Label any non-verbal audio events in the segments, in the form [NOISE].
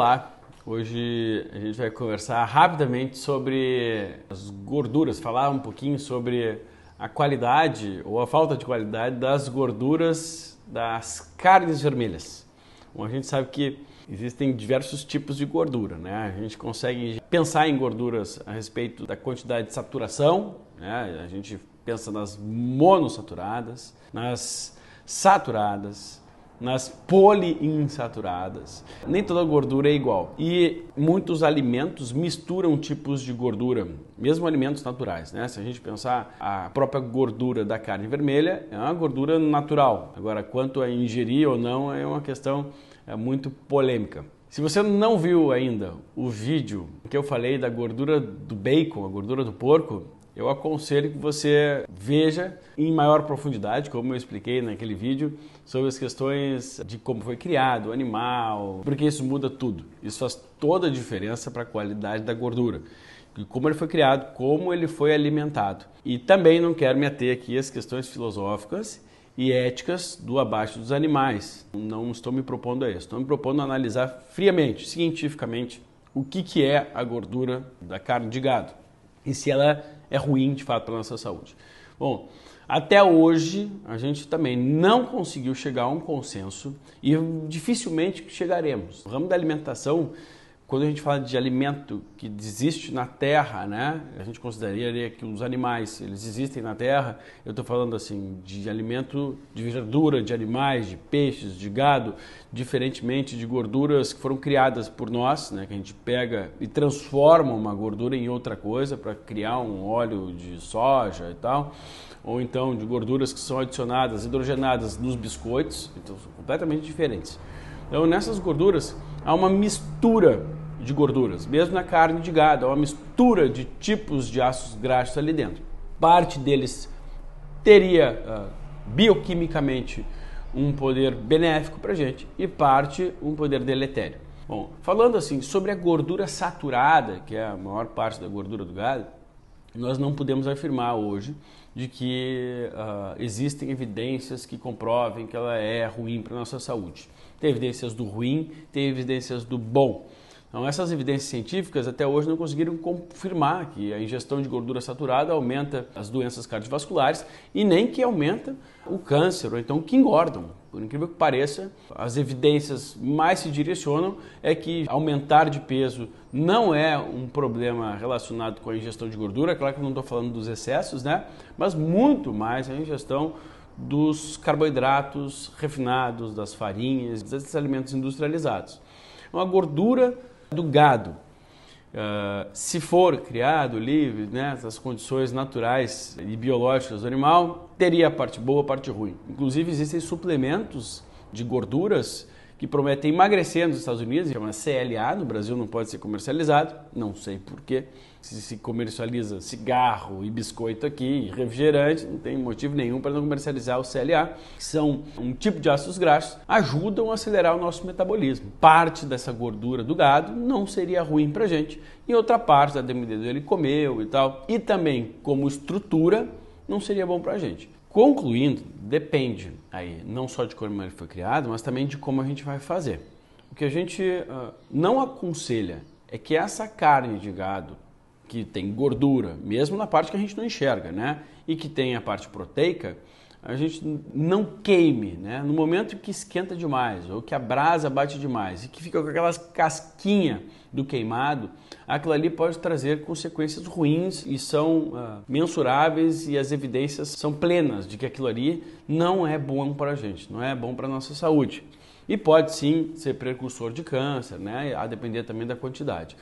Olá, hoje a gente vai conversar rapidamente sobre as gorduras, falar um pouquinho sobre a qualidade ou a falta de qualidade das gorduras das carnes vermelhas. Bom, a gente sabe que existem diversos tipos de gordura, né? A gente consegue pensar em gorduras a respeito da quantidade de saturação, né? A gente pensa nas monossaturadas, nas saturadas, nas poliinsaturadas. Nem toda gordura é igual. E muitos alimentos misturam tipos de gordura, mesmo alimentos naturais, né? Se a gente pensar a própria gordura da carne vermelha, é uma gordura natural. Agora, quanto a ingerir ou não é uma questão é, muito polêmica. Se você não viu ainda o vídeo que eu falei da gordura do bacon, a gordura do porco, eu aconselho que você veja em maior profundidade, como eu expliquei naquele vídeo, sobre as questões de como foi criado o animal, porque isso muda tudo. Isso faz toda a diferença para a qualidade da gordura. Como ele foi criado, como ele foi alimentado. E também não quero me ater aqui às questões filosóficas e éticas do abaixo dos animais. Não estou me propondo a isso. Estou me propondo a analisar friamente, cientificamente, o que, que é a gordura da carne de gado e se ela é ruim de fato para a nossa saúde. Bom, até hoje a gente também não conseguiu chegar a um consenso e dificilmente chegaremos. O ramo da alimentação quando a gente fala de alimento que existe na Terra, né? A gente consideraria que os animais, eles existem na Terra. Eu estou falando assim de alimento de verdura, de animais, de peixes, de gado, diferentemente de gorduras que foram criadas por nós, né? Que a gente pega e transforma uma gordura em outra coisa para criar um óleo de soja e tal, ou então de gorduras que são adicionadas, hidrogenadas nos biscoitos, então são completamente diferentes. Então nessas gorduras há uma mistura de gorduras, mesmo na carne de gado, é uma mistura de tipos de ácidos graxos ali dentro. Parte deles teria uh, bioquimicamente um poder benéfico para a gente e parte um poder deletério. Bom, falando assim sobre a gordura saturada, que é a maior parte da gordura do gado, nós não podemos afirmar hoje de que uh, existem evidências que comprovem que ela é ruim para nossa saúde. Tem evidências do ruim, tem evidências do bom. Então, essas evidências científicas até hoje não conseguiram confirmar que a ingestão de gordura saturada aumenta as doenças cardiovasculares e nem que aumenta o câncer ou então que engordam. Por incrível que pareça, as evidências mais se direcionam é que aumentar de peso não é um problema relacionado com a ingestão de gordura, claro que eu não estou falando dos excessos, né? Mas muito mais a ingestão dos carboidratos refinados, das farinhas, desses alimentos industrializados. Uma gordura do gado. Uh, se for criado livre, né, nas condições naturais e biológicas do animal, teria a parte boa, a parte ruim. Inclusive, existem suplementos de gorduras que prometem emagrecer nos Estados Unidos, chama CLA, no Brasil não pode ser comercializado, não sei porquê. Se se comercializa cigarro e biscoito aqui, refrigerante, não tem motivo nenhum para não comercializar o CLA, que são um tipo de ácidos graxos, ajudam a acelerar o nosso metabolismo. Parte dessa gordura do gado não seria ruim para gente, e outra parte, a depender do ele comeu e tal, e também como estrutura, não seria bom para gente. Concluindo, depende aí não só de como ele foi criado, mas também de como a gente vai fazer. O que a gente uh, não aconselha é que essa carne de gado que tem gordura, mesmo na parte que a gente não enxerga, né, e que tem a parte proteica, a gente não queime, né? No momento que esquenta demais ou que a brasa bate demais e que fica com aquelas casquinha do queimado, aquilo ali pode trazer consequências ruins e são uh, mensuráveis e as evidências são plenas de que aquilo ali não é bom para a gente, não é bom para a nossa saúde. E pode sim ser precursor de câncer, né? A depender também da quantidade.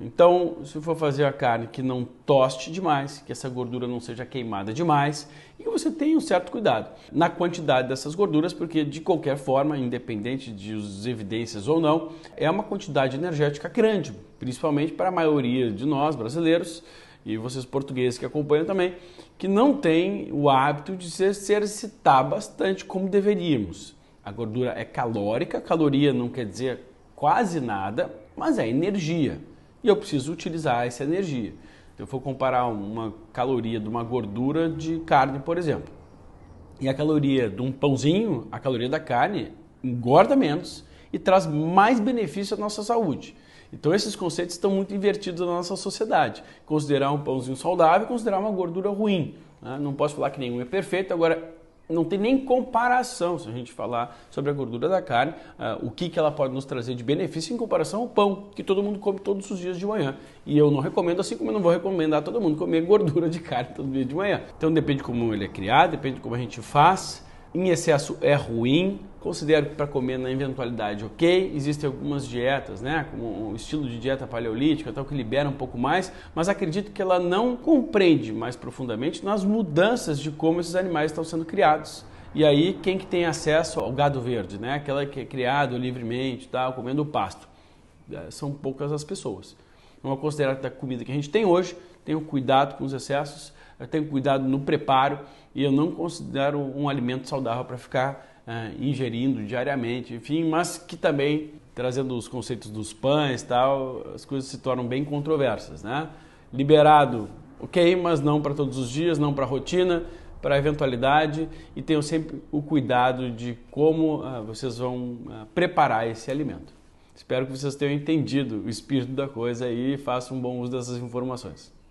Então, se for fazer a carne que não toste demais, que essa gordura não seja queimada demais e você tenha um certo cuidado na quantidade dessas gorduras, porque de qualquer forma, independente de evidências ou não, é uma quantidade energética grande, principalmente para a maioria de nós brasileiros e vocês portugueses que acompanham também, que não tem o hábito de se exercitar bastante como deveríamos. A gordura é calórica, caloria não quer dizer quase nada, mas é energia e eu preciso utilizar essa energia. Eu vou comparar uma caloria de uma gordura de carne, por exemplo, e a caloria de um pãozinho, a caloria da carne engorda menos e traz mais benefício à nossa saúde. Então esses conceitos estão muito invertidos na nossa sociedade. Considerar um pãozinho saudável, considerar uma gordura ruim. Né? Não posso falar que nenhum é perfeito, agora não tem nem comparação se a gente falar sobre a gordura da carne, uh, o que, que ela pode nos trazer de benefício em comparação ao pão, que todo mundo come todos os dias de manhã. E eu não recomendo, assim como eu não vou recomendar a todo mundo comer [LAUGHS] gordura de carne todo dia de manhã. Então depende de como ele é criado, depende de como a gente faz. Em excesso é ruim, considero que para comer na eventualidade ok. Existem algumas dietas, né, como o estilo de dieta paleolítica, tal, que libera um pouco mais, mas acredito que ela não compreende mais profundamente nas mudanças de como esses animais estão sendo criados. E aí, quem que tem acesso ao gado verde, né, aquela que é criado livremente, tal, comendo pasto, é, são poucas as pessoas. Vamos considerar que a comida que a gente tem hoje, tenha cuidado com os excessos, eu tenho cuidado no preparo e eu não considero um alimento saudável para ficar uh, ingerindo diariamente, enfim, mas que também trazendo os conceitos dos pães tal, as coisas se tornam bem controversas, né? Liberado, ok, mas não para todos os dias, não para rotina, para eventualidade e tenham sempre o cuidado de como uh, vocês vão uh, preparar esse alimento. Espero que vocês tenham entendido o espírito da coisa e façam um bom uso dessas informações.